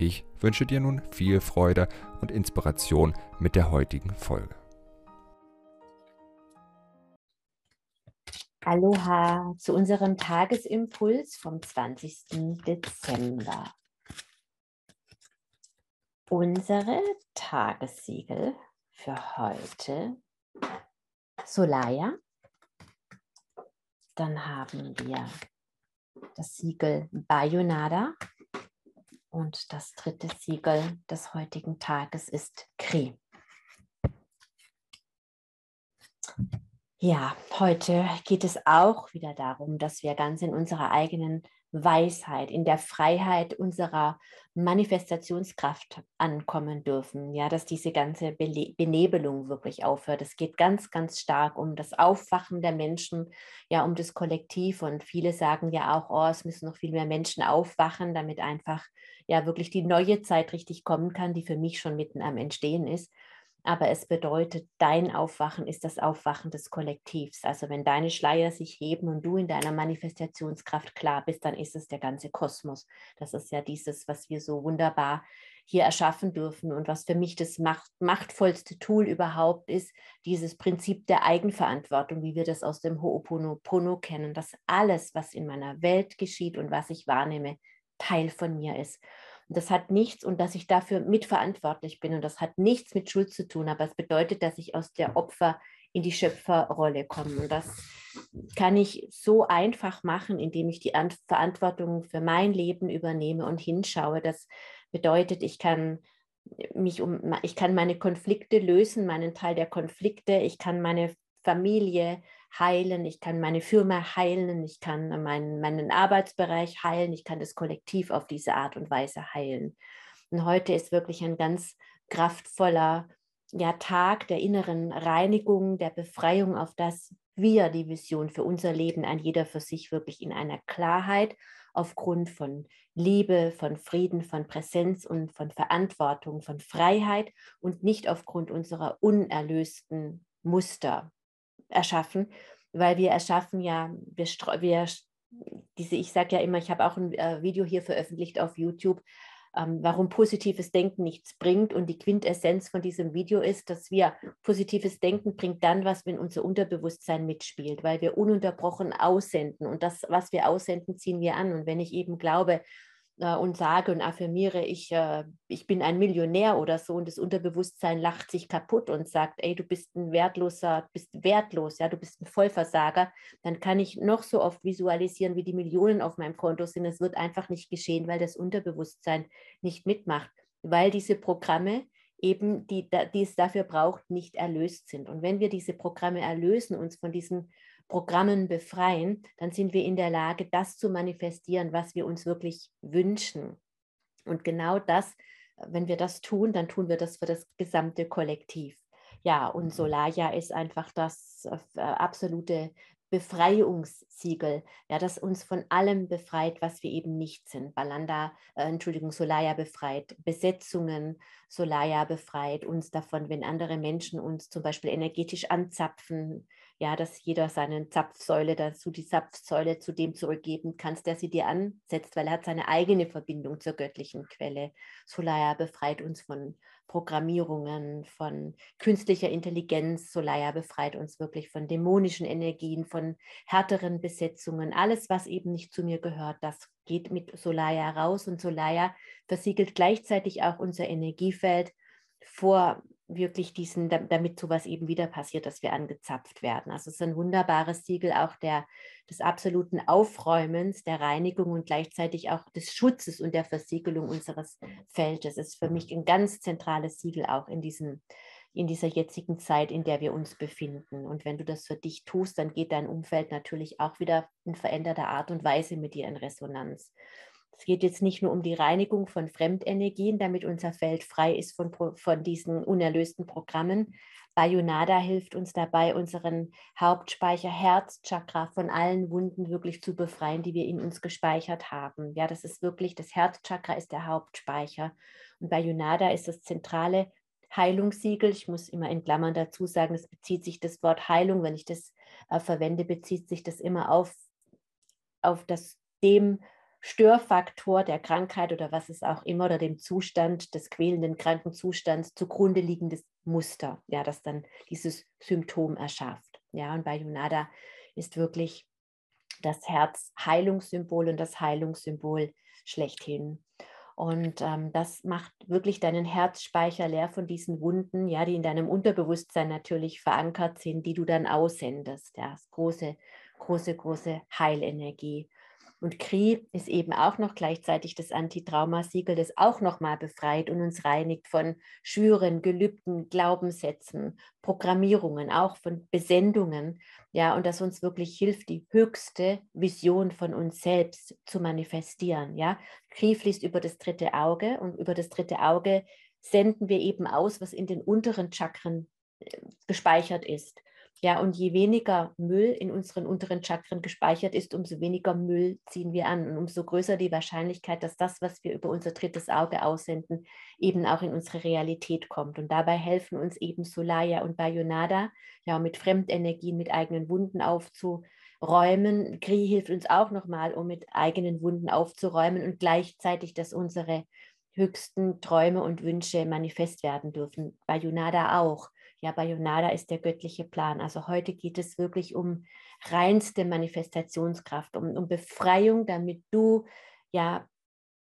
Ich wünsche dir nun viel Freude und Inspiration mit der heutigen Folge. Aloha zu unserem Tagesimpuls vom 20. Dezember. Unsere Tagessiegel für heute Solaya. Dann haben wir das Siegel Bayonada und das dritte Siegel des heutigen Tages ist Kri. Ja, heute geht es auch wieder darum, dass wir ganz in unserer eigenen Weisheit, in der Freiheit unserer Manifestationskraft ankommen dürfen. Ja, dass diese ganze Benebelung wirklich aufhört. Es geht ganz, ganz stark um das Aufwachen der Menschen, ja, um das Kollektiv. Und viele sagen ja auch, oh, es müssen noch viel mehr Menschen aufwachen, damit einfach ja wirklich die neue Zeit richtig kommen kann, die für mich schon mitten am Entstehen ist aber es bedeutet, dein Aufwachen ist das Aufwachen des Kollektivs. Also wenn deine Schleier sich heben und du in deiner Manifestationskraft klar bist, dann ist es der ganze Kosmos. Das ist ja dieses, was wir so wunderbar hier erschaffen dürfen und was für mich das macht, machtvollste Tool überhaupt ist, dieses Prinzip der Eigenverantwortung, wie wir das aus dem Ho'oponopono kennen, dass alles, was in meiner Welt geschieht und was ich wahrnehme, Teil von mir ist. Das hat nichts und dass ich dafür mitverantwortlich bin und das hat nichts mit Schuld zu tun, aber es bedeutet, dass ich aus der Opfer in die Schöpferrolle komme. Und das kann ich so einfach machen, indem ich die Verantwortung für mein Leben übernehme und hinschaue. Das bedeutet, ich kann mich um, ich kann meine Konflikte lösen, meinen Teil der Konflikte, ich kann meine Familie heilen, ich kann meine Firma heilen, ich kann meinen, meinen Arbeitsbereich heilen, ich kann das Kollektiv auf diese Art und Weise heilen. Und heute ist wirklich ein ganz kraftvoller ja, Tag der inneren Reinigung, der Befreiung, auf das wir die Vision für unser Leben, ein jeder für sich wirklich in einer Klarheit aufgrund von Liebe, von Frieden, von Präsenz und von Verantwortung, von Freiheit und nicht aufgrund unserer unerlösten Muster erschaffen, weil wir erschaffen ja, wir, wir diese, ich sage ja immer, ich habe auch ein äh, Video hier veröffentlicht auf YouTube, ähm, warum positives Denken nichts bringt. Und die Quintessenz von diesem Video ist, dass wir positives Denken bringt dann was, wenn unser Unterbewusstsein mitspielt, weil wir ununterbrochen aussenden. Und das, was wir aussenden, ziehen wir an. Und wenn ich eben glaube, und sage und affirmiere, ich, äh, ich bin ein Millionär oder so und das Unterbewusstsein lacht sich kaputt und sagt, ey, du bist ein wertloser, bist wertlos, ja, du bist ein Vollversager, dann kann ich noch so oft visualisieren, wie die Millionen auf meinem Konto sind. Es wird einfach nicht geschehen, weil das Unterbewusstsein nicht mitmacht, weil diese Programme eben, die, die es dafür braucht, nicht erlöst sind. Und wenn wir diese Programme erlösen, uns von diesen Programmen befreien, dann sind wir in der Lage, das zu manifestieren, was wir uns wirklich wünschen. Und genau das, wenn wir das tun, dann tun wir das für das gesamte Kollektiv. Ja, und mhm. Solaya ist einfach das äh, absolute Befreiungssiegel, ja, das uns von allem befreit, was wir eben nicht sind. Balanda, äh, Entschuldigung, Solaya befreit Besetzungen, Solaya befreit uns davon, wenn andere Menschen uns zum Beispiel energetisch anzapfen, ja, dass jeder seine Zapfsäule dazu, die Zapfsäule zu dem zurückgeben kann, der sie dir ansetzt, weil er hat seine eigene Verbindung zur göttlichen Quelle. Solaya befreit uns von Programmierungen, von künstlicher Intelligenz. Solaya befreit uns wirklich von dämonischen Energien, von härteren Besetzungen. Alles, was eben nicht zu mir gehört, das geht mit Solaya raus und Solaya versiegelt gleichzeitig auch unser Energiefeld vor wirklich diesen, damit sowas eben wieder passiert, dass wir angezapft werden. Also es ist ein wunderbares Siegel auch der, des absoluten Aufräumens, der Reinigung und gleichzeitig auch des Schutzes und der Versiegelung unseres Feldes. Es ist für mich ein ganz zentrales Siegel auch in diesem in dieser jetzigen Zeit, in der wir uns befinden. Und wenn du das für dich tust, dann geht dein Umfeld natürlich auch wieder in veränderter Art und Weise mit dir in Resonanz. Es geht jetzt nicht nur um die Reinigung von Fremdenergien, damit unser Feld frei ist von, von diesen unerlösten Programmen. Bayonada hilft uns dabei, unseren Hauptspeicher Herzchakra von allen Wunden wirklich zu befreien, die wir in uns gespeichert haben. Ja, das ist wirklich, das Herzchakra ist der Hauptspeicher. Und Bayonada ist das zentrale Heilungssiegel. Ich muss immer in Klammern dazu sagen, es bezieht sich das Wort Heilung, wenn ich das äh, verwende, bezieht sich das immer auf, auf das dem Störfaktor der Krankheit oder was es auch immer oder dem Zustand des quälenden kranken Zustands zugrunde liegendes Muster, ja, das dann dieses Symptom erschafft. Ja, und bei Yunada ist wirklich das Herz Heilungssymbol und das Heilungssymbol schlechthin. Und ähm, das macht wirklich deinen Herzspeicher leer von diesen Wunden, ja, die in deinem Unterbewusstsein natürlich verankert sind, die du dann aussendest. Ja, große, große, große Heilenergie. Und Kri ist eben auch noch gleichzeitig das Antitraumasiegel, das auch nochmal befreit und uns reinigt von Schwüren, Gelübden, Glaubenssätzen, Programmierungen, auch von Besendungen. Ja, und das uns wirklich hilft, die höchste Vision von uns selbst zu manifestieren. Ja, Kri fließt über das dritte Auge und über das dritte Auge senden wir eben aus, was in den unteren Chakren äh, gespeichert ist. Ja, und je weniger Müll in unseren unteren Chakren gespeichert ist, umso weniger Müll ziehen wir an und umso größer die Wahrscheinlichkeit, dass das, was wir über unser drittes Auge aussenden, eben auch in unsere Realität kommt. Und dabei helfen uns eben Solaya und Bayonada, ja, mit Fremdenergien, mit eigenen Wunden aufzuräumen. Kri hilft uns auch nochmal, um mit eigenen Wunden aufzuräumen und gleichzeitig, dass unsere höchsten Träume und Wünsche manifest werden dürfen. Bayonada auch ja, Bayonada ist der göttliche Plan. Also heute geht es wirklich um reinste Manifestationskraft, um, um Befreiung, damit du ja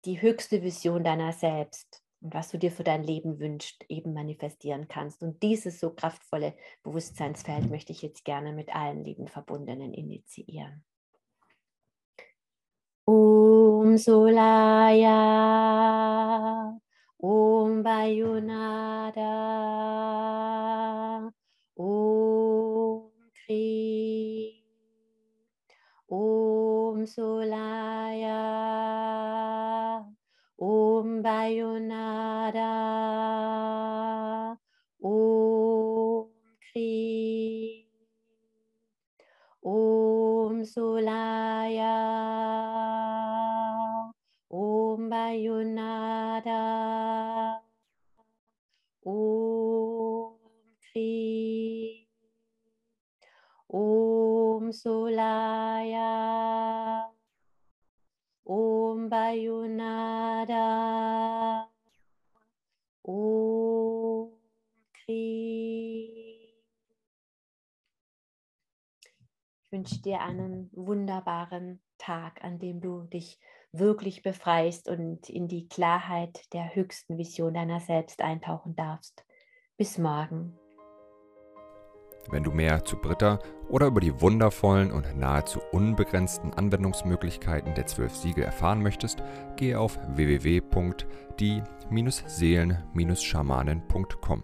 die höchste Vision deiner selbst und was du dir für dein Leben wünschst, eben manifestieren kannst. Und dieses so kraftvolle Bewusstseinsfeld möchte ich jetzt gerne mit allen lieben Verbundenen initiieren. Om Solaya Om Bayonada, Om Kri, Om Solaya, Om Bayonada, Om Kri, Om Solaya, bayuna Ich wünsche dir einen wunderbaren Tag, an dem du dich wirklich befreist und in die Klarheit der höchsten Vision deiner selbst eintauchen darfst. Bis morgen. Wenn du mehr zu Britta oder über die wundervollen und nahezu unbegrenzten Anwendungsmöglichkeiten der zwölf Siegel erfahren möchtest, gehe auf www.die-seelen-schamanen.com.